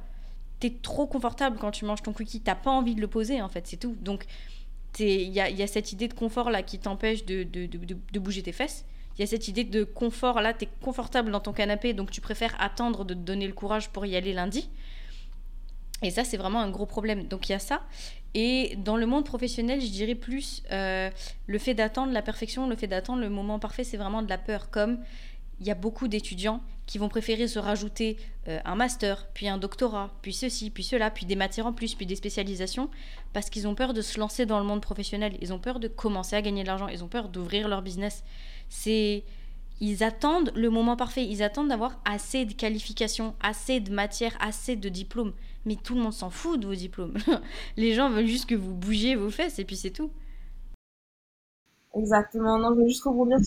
Tu es trop confortable quand tu manges ton cookie. T'as pas envie de le poser, en fait, c'est tout. Donc, il y a, y a, cette idée de confort là qui t'empêche de, de, de, de, bouger tes fesses. Il y a cette idée de confort là, tu es confortable dans ton canapé, donc tu préfères attendre de te donner le courage pour y aller lundi. Et ça, c'est vraiment un gros problème. Donc il y a ça. Et dans le monde professionnel, je dirais plus euh, le fait d'attendre la perfection, le fait d'attendre le moment parfait, c'est vraiment de la peur. Comme il y a beaucoup d'étudiants qui vont préférer se rajouter euh, un master, puis un doctorat, puis ceci, puis cela, puis des matières en plus, puis des spécialisations, parce qu'ils ont peur de se lancer dans le monde professionnel. Ils ont peur de commencer à gagner de l'argent. Ils ont peur d'ouvrir leur business. C'est ils attendent le moment parfait. Ils attendent d'avoir assez de qualifications, assez de matières, assez de diplômes mais tout le monde s'en fout de vos diplômes. les gens veulent juste que vous bougiez vos fesses et puis c'est tout. Exactement. Non, je veux juste rebondir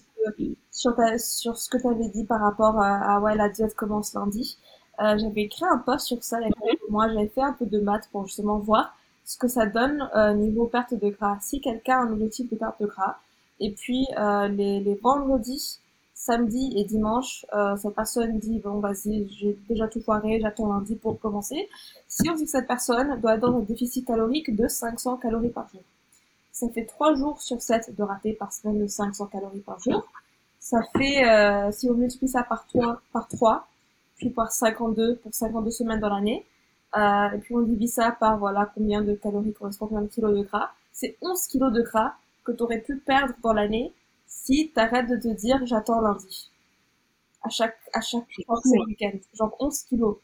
sur, sur, ce que tu avais dit par rapport à, ouais, la diète commence lundi. Euh, j'avais écrit un post sur ça il quelques mois. J'avais fait un peu de maths pour justement voir ce que ça donne euh, niveau perte de gras. Si quelqu'un a un objectif de perte de gras, et puis euh, les, les vendredis, samedi et dimanche, euh, cette personne dit bon vas-y, j'ai déjà tout foiré, j'attends lundi pour commencer. Si on dit que cette personne doit être dans un déficit calorique de 500 calories par jour, ça fait 3 jours sur 7 de rater par semaine de 500 calories par jour. Ça fait, euh, si on multiplie ça par 3, par 3 puis par 52 pour 52 semaines dans l'année, euh, et puis on divise ça par voilà combien de calories correspond à un kilo de gras, c'est 11 kilos de gras que tu aurais pu perdre dans l'année si t'arrêtes de te dire j'attends lundi. À chaque, à chaque fois c'est le week-end. Genre 11 kilos.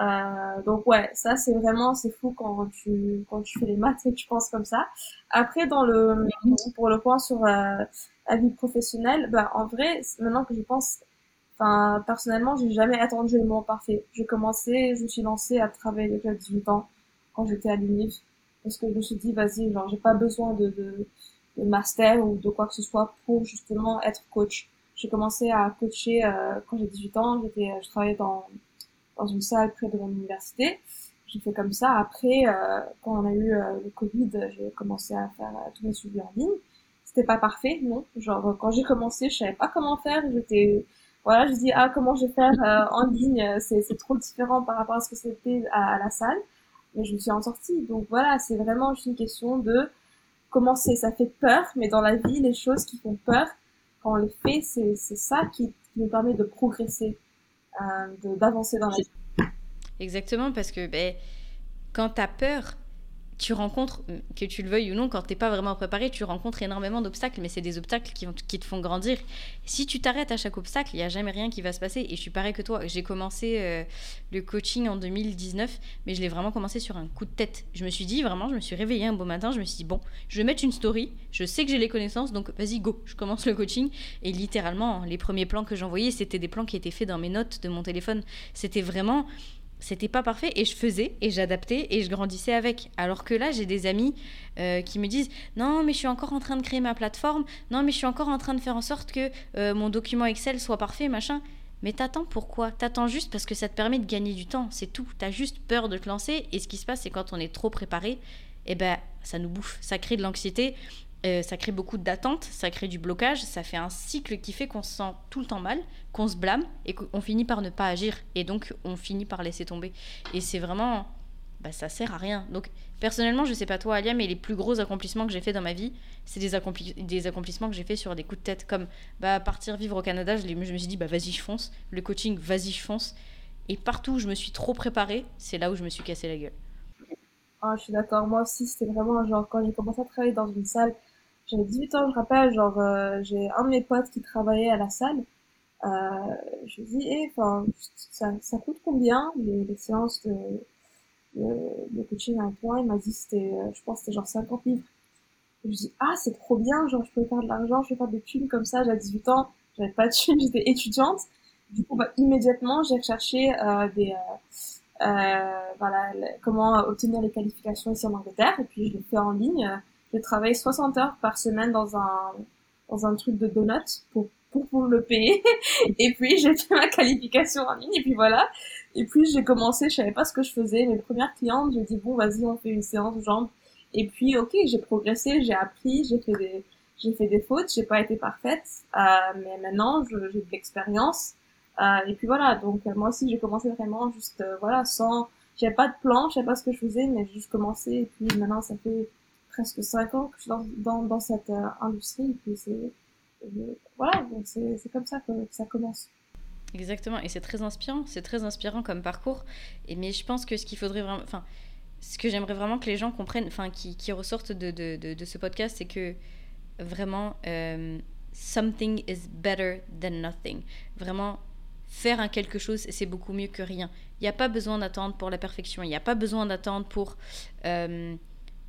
Euh, donc ouais, ça c'est vraiment, c'est fou quand tu, quand tu fais les maths et que tu penses comme ça. Après, dans le, pour le point sur euh, la vie professionnelle, bah en vrai, maintenant que je pense, enfin personnellement, j'ai jamais attendu le moment parfait. J'ai commencé, je me suis lancée à travailler déjà à 18 ans quand j'étais à l'UNIF parce que je me suis dit vas-y, genre j'ai pas besoin de, de de master ou de quoi que ce soit pour justement être coach. J'ai commencé à coacher euh, quand j'ai 18 ans. J'étais, je travaillais dans dans une salle près de mon université. J'ai fait comme ça. Après, euh, quand on a eu euh, le Covid, j'ai commencé à faire euh, tous mes suivis en ligne. C'était pas parfait, non. Genre quand j'ai commencé, je savais pas comment faire. J'étais voilà, je dis ah comment je vais faire euh, en ligne, c'est c'est trop différent par rapport à ce que c'était à, à, la salle. Mais je me suis en sortie. Donc voilà, c'est vraiment juste une question de commencer. Ça fait peur, mais dans la vie, les choses qui font peur, quand on les fait, c'est ça qui, nous permet de progresser, euh, d'avancer dans la vie. Exactement, parce que ben, quand tu as peur, tu rencontres, que tu le veuilles ou non, quand tu n'es pas vraiment préparé, tu rencontres énormément d'obstacles, mais c'est des obstacles qui, qui, te font grandir. Si tu t'arrêtes à chaque obstacle, il n'y a jamais rien qui va se passer. Et je suis pareil que toi. J'ai commencé euh, le coaching en 2019, mais je l'ai vraiment commencé sur un coup de tête. Je me suis dit, vraiment, je me suis réveillée un beau matin, je me suis dit, bon, je vais mettre une story, je sais que j'ai les connaissances, donc vas-y, go, je commence le coaching. Et littéralement, les premiers plans que j'envoyais, c'était des plans qui étaient faits dans mes notes de mon téléphone. C'était vraiment c'était pas parfait et je faisais et j'adaptais et je grandissais avec. Alors que là, j'ai des amis euh, qui me disent non, mais je suis encore en train de créer ma plateforme, non, mais je suis encore en train de faire en sorte que euh, mon document Excel soit parfait, machin. Mais t'attends pourquoi T'attends juste parce que ça te permet de gagner du temps, c'est tout. T'as juste peur de te lancer et ce qui se passe, c'est quand on est trop préparé, eh ben, ça nous bouffe, ça crée de l'anxiété. Euh, ça crée beaucoup d'attentes, ça crée du blocage, ça fait un cycle qui fait qu'on se sent tout le temps mal, qu'on se blâme et qu'on finit par ne pas agir. Et donc, on finit par laisser tomber. Et c'est vraiment. Bah, ça sert à rien. Donc, personnellement, je sais pas toi, Alia, mais les plus gros accomplissements que j'ai fait dans ma vie, c'est des, des accomplissements que j'ai fait sur des coups de tête. Comme bah, partir vivre au Canada, je, je me suis dit, bah, vas-y, je fonce. Le coaching, vas-y, je fonce. Et partout où je me suis trop préparée, c'est là où je me suis cassé la gueule. Ah, je suis d'accord. Moi aussi, c'était vraiment genre quand j'ai commencé à travailler dans une salle j'avais 18 ans, je rappelle, genre, euh, j'ai un de mes potes qui travaillait à la salle. Euh, je lui dis, eh, ça, ça coûte combien les, séances de, de, coaching à point Il m'a dit, c'était, euh, je pense, c'était genre 50 livres. je lui dis, ah, c'est trop bien, genre, je peux faire de l'argent, je peux faire des thunes comme ça. J'avais 18 ans, j'avais pas de thunes, j'étais étudiante. Du coup, bah, immédiatement, j'ai recherché des, voilà, comment obtenir les qualifications ici en Angleterre, et puis je l'ai fait en ligne je travaille 60 heures par semaine dans un, dans un truc de donuts pour, pour, pour le payer. et puis, j'ai fait ma qualification en ligne et puis voilà. Et puis, j'ai commencé, je savais pas ce que je faisais. Mes premières clientes, j'ai dit, bon, vas-y, on fait une séance jambes. Et puis, ok, j'ai progressé, j'ai appris, j'ai fait des, j'ai fait des fautes, j'ai pas été parfaite, euh, mais maintenant, j'ai de l'expérience. Euh, et puis voilà, donc moi aussi, j'ai commencé vraiment juste, euh, voilà, sans, j'avais pas de plan, je savais pas ce que je faisais, mais j'ai juste commencé. Et puis maintenant, ça fait presque 5 ans que je suis dans, dans, cette euh, industrie. Et puis c'est, euh, voilà, c'est, comme ça que, ça commence. Exactement, et c'est très inspirant, c'est très inspirant comme parcours. Et, mais je pense que ce qu'il faudrait vraiment, enfin, ce que j'aimerais vraiment que les gens comprennent, enfin, qui, qui ressortent de, de, de, ce podcast, c'est que vraiment, euh, something is better than nothing. Vraiment, faire un quelque chose, c'est beaucoup mieux que rien. Il n'y a pas besoin d'attendre pour la perfection, il n'y a pas besoin d'attendre pour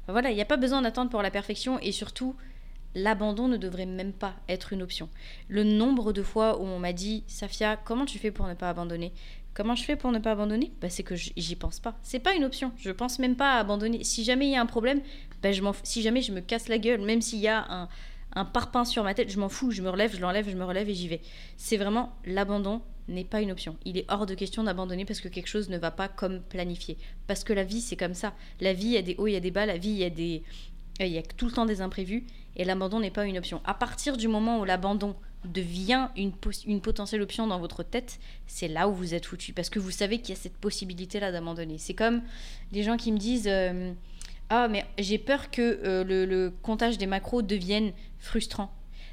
voilà, il n'y a pas besoin d'attendre pour la perfection et surtout, l'abandon ne devrait même pas être une option. Le nombre de fois où on m'a dit, Safia, comment tu fais pour ne pas abandonner? Comment je fais pour ne pas abandonner? Bah, C'est que j'y pense pas. C'est pas une option. Je pense même pas à abandonner. Si jamais il y a un problème, bah, je si jamais je me casse la gueule, même s'il y a un, un parpaing sur ma tête, je m'en fous. Je me relève, je l'enlève, je me relève et j'y vais. C'est vraiment l'abandon n'est pas une option. Il est hors de question d'abandonner parce que quelque chose ne va pas comme planifié. Parce que la vie, c'est comme ça. La vie, il y a des hauts, il y a des bas. La vie, il y a, des... il y a tout le temps des imprévus. Et l'abandon n'est pas une option. À partir du moment où l'abandon devient une, une potentielle option dans votre tête, c'est là où vous êtes foutu. Parce que vous savez qu'il y a cette possibilité-là d'abandonner. C'est comme des gens qui me disent euh, Ah, mais j'ai peur que euh, le, le comptage des macros devienne frustrant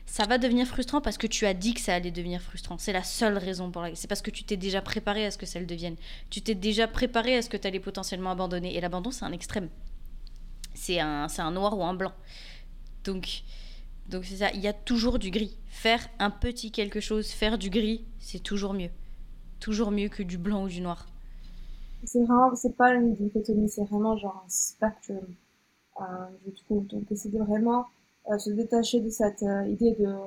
ça va devenir frustrant parce que tu as dit que ça allait devenir frustrant. C'est la seule raison pour laquelle. C'est parce que tu t'es déjà préparé à ce que ça le devienne. Tu t'es déjà préparé à ce que tu allais potentiellement abandonner. Et l'abandon, c'est un extrême. C'est un, un noir ou un blanc. Donc, donc c'est ça. Il y a toujours du gris. Faire un petit quelque chose, faire du gris, c'est toujours mieux. Toujours mieux que du blanc ou du noir. C'est vraiment, c'est pas une dichotomie, c'est vraiment genre un spectrum, euh, je trouve. Donc, c'est vraiment euh, se détacher de cette euh, idée de euh,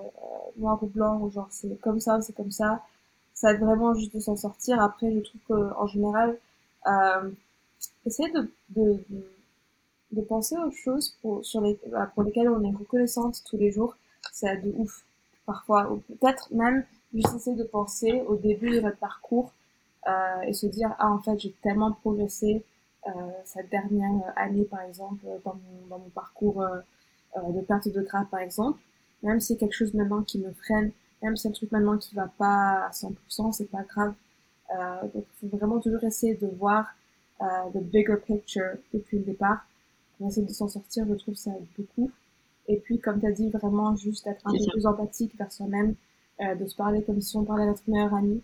noir ou blanc ou genre c'est comme ça c'est comme ça ça aide vraiment juste de s'en sortir après je trouve qu'en général essayer de, de, penser aux choses pour, sur les, bah, pour lesquelles on est reconnaissante tous les jours, c'est de ouf. Parfois, ou peut-être même juste essayer de penser au début de votre parcours euh, et se dire, ah en fait, j'ai tellement progressé euh, cette dernière année, par exemple, dans mon, dans mon parcours euh, de perte de gras par exemple, même si c'est quelque chose maintenant qui me freine, même si c'est un truc maintenant qui va pas à 100%, c'est pas grave. Euh, donc il faut vraiment toujours essayer de voir euh, the bigger picture depuis le départ. Pour essayer de s'en sortir, je trouve ça beaucoup. Et puis, comme tu as dit, vraiment juste être un peu plus empathique vers soi-même, euh, de se parler comme si on parlait à notre meilleure amie,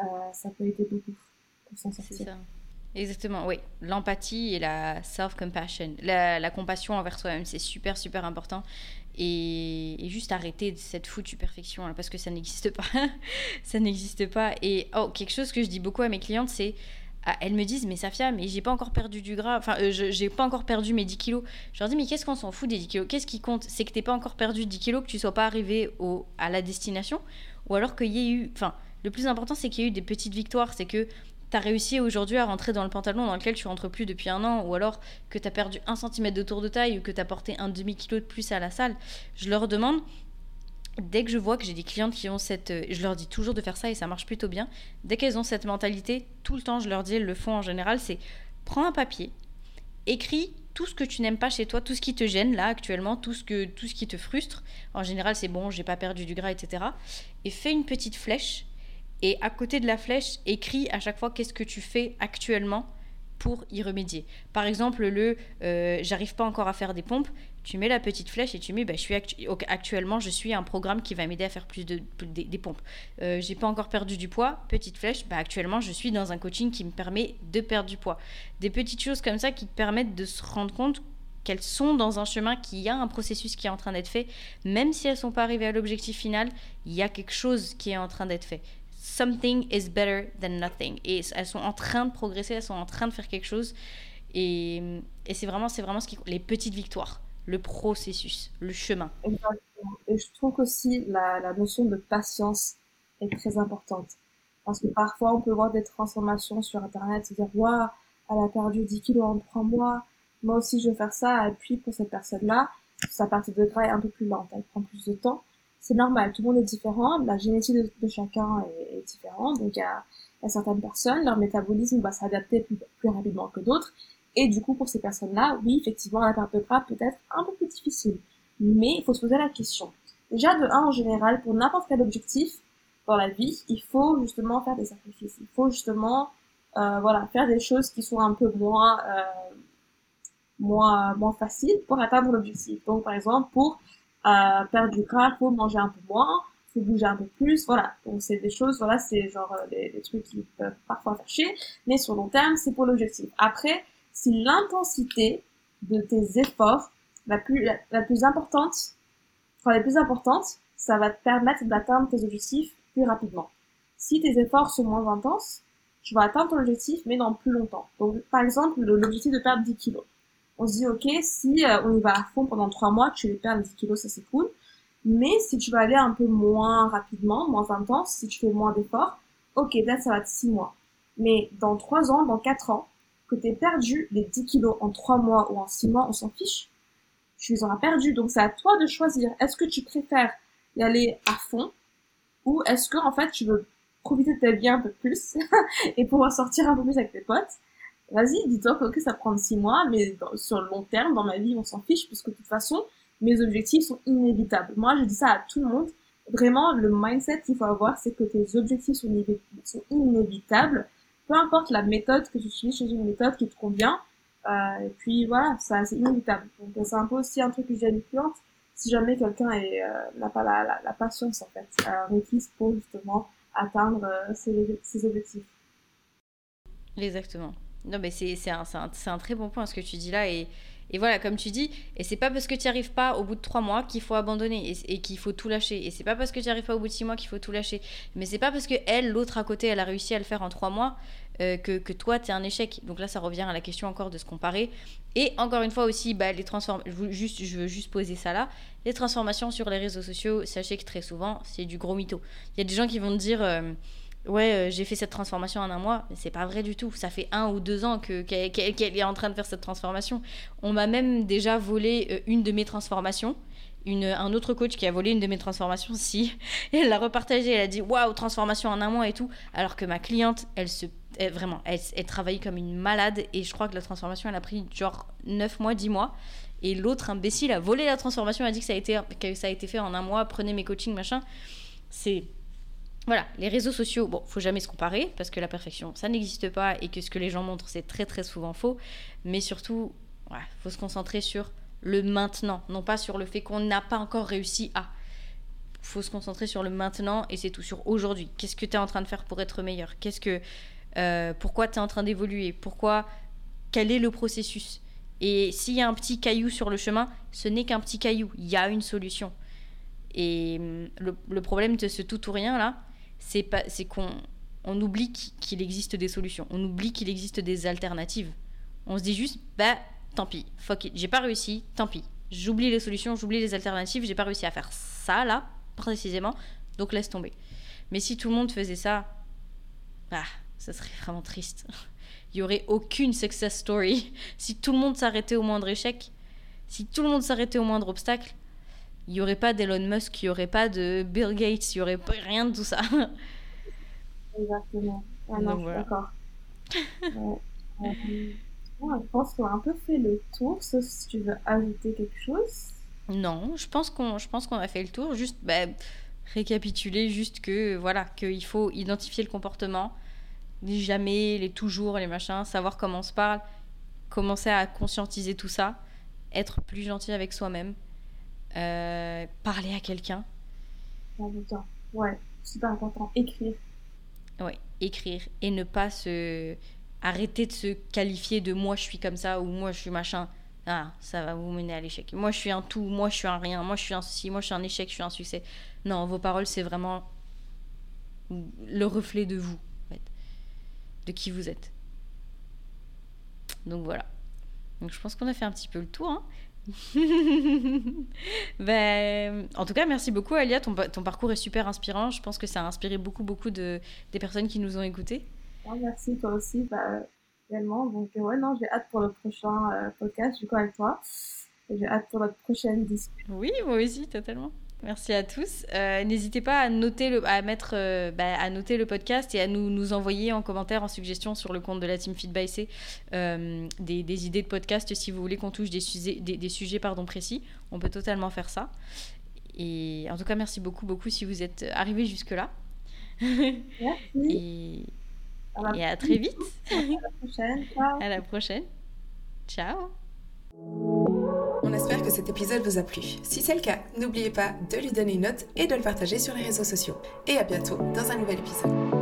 euh, ça peut aider beaucoup pour s'en sortir. Exactement, oui. L'empathie et la self-compassion, la, la, compassion envers soi-même, c'est super, super important. Et, juste arrêter cette foutue perfection, hein, parce que ça n'existe pas. ça n'existe pas. Et oh, quelque chose que je dis beaucoup à mes clientes, c'est ah, elles me disent mais Safia mais j'ai pas encore perdu du gras enfin euh, j'ai pas encore perdu mes 10 kilos je leur dis mais qu'est-ce qu'on s'en fout des 10 kilos? Qu'est-ce qui compte? C'est que t'es pas encore perdu 10 kilos que tu sois pas arrivé au, à la destination? Ou alors qu'il y ait eu enfin le plus important c'est qu'il y ait eu des petites victoires c'est que tu as réussi aujourd'hui à rentrer dans le pantalon dans lequel tu rentres plus depuis un an, ou alors que tu as perdu un centimètre de tour de taille, ou que tu as porté un demi-kilo de plus à la salle, je leur demande, dès que je vois que j'ai des clientes qui ont cette... Euh, je leur dis toujours de faire ça et ça marche plutôt bien. Dès qu'elles ont cette mentalité, tout le temps, je leur dis, elles le font en général, c'est prends un papier, écris tout ce que tu n'aimes pas chez toi, tout ce qui te gêne là actuellement, tout ce, que, tout ce qui te frustre. En général, c'est bon, j'ai pas perdu du gras, etc. Et fais une petite flèche et à côté de la flèche, écris à chaque fois qu'est-ce que tu fais actuellement pour y remédier. Par exemple, le euh, j'arrive pas encore à faire des pompes, tu mets la petite flèche et tu mets bah, je suis actuellement je suis un programme qui va m'aider à faire plus de des, pompes. Euh, j'ai pas encore perdu du poids, petite flèche, bah, actuellement je suis dans un coaching qui me permet de perdre du poids. Des petites choses comme ça qui te permettent de se rendre compte qu'elles sont dans un chemin, qu'il y a un processus qui est en train d'être fait, même si elles sont pas arrivées à l'objectif final, il y a quelque chose qui est en train d'être fait something is better than nothing. Et elles sont en train de progresser, elles sont en train de faire quelque chose. Et, et c'est vraiment, vraiment ce qui, les petites victoires, le processus, le chemin. Et je trouve aussi la, la notion de patience est très importante. Parce que parfois, on peut voir des transformations sur Internet, se dire, waouh, elle a perdu 10 kilos en 3 mois, moi aussi je vais faire ça, et puis pour cette personne-là, sa partie de gras est un peu plus lente, elle prend plus de temps c'est normal, tout le monde est différent, la génétique de, chacun est, différente, donc il y a, certaines personnes, leur métabolisme va s'adapter plus, plus rapidement que d'autres, et du coup pour ces personnes-là, oui, effectivement, la perte de gras peut être un peu plus difficile, mais il faut se poser la question. Déjà, de un, en général, pour n'importe quel objectif dans la vie, il faut justement faire des sacrifices, il faut justement, euh, voilà, faire des choses qui sont un peu moins, euh, moins, moins faciles pour atteindre l'objectif. Donc, par exemple, pour à perdre du gras, faut manger un peu moins, faut bouger un peu plus, voilà. Donc c'est des choses, voilà, c'est genre euh, des, des, trucs qui peuvent parfois faire mais sur long terme, c'est pour l'objectif. Après, si l'intensité de tes efforts la plus la, plus importante, enfin la plus importante, ça va te permettre d'atteindre tes objectifs plus rapidement. Si tes efforts sont moins intenses, tu vas atteindre ton objectif, mais dans plus longtemps. Donc, par exemple, l'objectif de perdre 10 kilos on se dit, ok, si euh, on y va à fond pendant trois mois, tu perds 10 kilos, ça c'est cool. Mais si tu vas aller un peu moins rapidement, moins intense, si tu fais moins d'efforts, ok, là ça va être six mois. Mais dans trois ans, dans quatre ans, que tu aies perdu les 10 kilos en trois mois ou en six mois, on s'en fiche. Tu les auras perdus. Donc c'est à toi de choisir. Est-ce que tu préfères y aller à fond ou est-ce que en fait tu veux profiter de ta vie un peu plus et pouvoir sortir un peu plus avec tes potes? Vas-y, dis-toi que ça prend six mois, mais sur le long terme, dans ma vie, on s'en fiche, puisque de toute façon, mes objectifs sont inévitables. Moi, je dis ça à tout le monde. Vraiment, le mindset qu'il faut avoir, c'est que tes objectifs sont, inévitables. Peu importe la méthode que tu utilises, chez une méthode qui te convient. Euh, et puis voilà, ça c'est inévitable. Donc c'est un peu aussi un truc que j'ai à mes clientes. Si jamais quelqu'un euh, n'a pas la, la, patience en fait euh, requise pour justement atteindre euh, ses objectifs. Exactement. Non, mais c'est un, un, un, très bon point ce que tu dis là. Et, et voilà, comme tu dis, et c'est pas parce que tu n'y arrives pas au bout de trois mois qu'il faut abandonner et, qu'il faut tout lâcher. Et c'est pas parce que tu n'y arrives pas au bout de six mois qu'il faut tout lâcher. Mais c'est pas parce que elle, l'autre à côté, elle a réussi à le faire en trois mois euh, que, que, toi, tu es un échec. Donc là, ça revient à la question encore de se comparer. Et encore une fois aussi, bah, les juste, je veux juste poser ça là. Les transformations sur les réseaux sociaux, sachez que très souvent, c'est du gros mytho. Il y a des gens qui vont te dire. Euh, ouais, euh, j'ai fait cette transformation en un mois, mais c'est pas vrai du tout. Ça fait un ou deux ans que, qu'elle, est en train de faire cette transformation. On m'a même déjà volé euh, une de mes transformations. Une, un autre coach qui a volé une de mes transformations, si, elle l'a repartagée, elle a dit waouh, transformation en un mois et tout, alors que ma cliente, elle se. vraiment, elle, elle comme une malade et je crois que la transformation, elle a pris genre 9 mois, 10 mois. Et l'autre imbécile a volé la transformation, a dit que ça a été, que ça a été fait en un mois, prenez mes coachings, machin. C'est voilà, les réseaux sociaux, bon, faut jamais se comparer parce que la perfection, ça n'existe pas et que ce que les gens montrent, c'est très très souvent faux. Mais surtout, il faut se concentrer sur le maintenant, non pas sur le fait qu'on n'a pas encore réussi à. faut se concentrer sur le maintenant et c'est tout, sur aujourd'hui. Qu'est-ce que tu es en train de faire pour être meilleur? Qu'est-ce que, euh, Pourquoi tu es en train d'évoluer? Pourquoi Quel est le processus? Et s'il y a un petit caillou sur le chemin, ce n'est qu'un petit caillou, il y a une solution. Et hum, le, le problème de ce tout ou rien là, c'est qu'on on oublie qu'il existe des solutions, on oublie qu'il existe des alternatives. On se dit juste, bah tant pis, fuck it, j'ai pas réussi, tant pis. J'oublie les solutions, j'oublie les alternatives, j'ai pas réussi à faire ça là, précisément, donc laisse tomber. Mais si tout le monde faisait ça, ah, ça serait vraiment triste. Il y aurait aucune success story. Si tout le monde s'arrêtait au moindre échec, si tout le monde s'arrêtait au moindre obstacle, il n'y aurait pas d'Elon Musk, il n'y aurait pas de Bill Gates, il n'y aurait pas rien de tout ça. Exactement. Ah non, d'accord. je pense qu'on a un peu fait le tour, sauf si tu veux ajouter quelque chose. Non, je pense qu'on, je pense qu'on a fait le tour. Juste bah, récapituler, juste que voilà, qu'il faut identifier le comportement, les jamais, les toujours, les machins, savoir comment on se parle, commencer à conscientiser tout ça, être plus gentil avec soi-même, euh, parler à quelqu'un. Ouais, super important. Écrire. Ouais, écrire et ne pas se arrêter de se qualifier de moi je suis comme ça ou moi je suis machin. Ah, ça va vous mener à l'échec. Moi je suis un tout, moi je suis un rien, moi je suis un souci, moi je suis un échec, je suis un succès. Non, vos paroles c'est vraiment le reflet de vous, en fait, de qui vous êtes. Donc voilà. Donc je pense qu'on a fait un petit peu le tour. Hein. ben, en tout cas, merci beaucoup, Alia. Ton, ton, parcours est super inspirant. Je pense que ça a inspiré beaucoup, beaucoup de, des personnes qui nous ont écoutés. Ah, merci, toi aussi, bah. Donc, ouais, non, j'ai hâte pour le prochain euh, podcast, du coup, avec toi. J'ai hâte pour notre prochaine discussion. Oui, moi aussi, totalement. Merci à tous. Euh, n'hésitez pas à noter le, à mettre, euh, bah, à noter le podcast et à nous, nous envoyer en commentaire, en suggestion sur le compte de la Team Feed by C des, des, idées de podcast si vous voulez qu'on touche des sujets, des, des, sujets pardon, précis. On peut totalement faire ça. Et en tout cas, merci beaucoup, beaucoup si vous êtes arrivés jusque-là. Merci. et, et à très vite. À la prochaine. Ciao. À la prochaine. Ciao. On espère que cet épisode vous a plu. Si c'est le cas, n'oubliez pas de lui donner une note et de le partager sur les réseaux sociaux. Et à bientôt dans un nouvel épisode.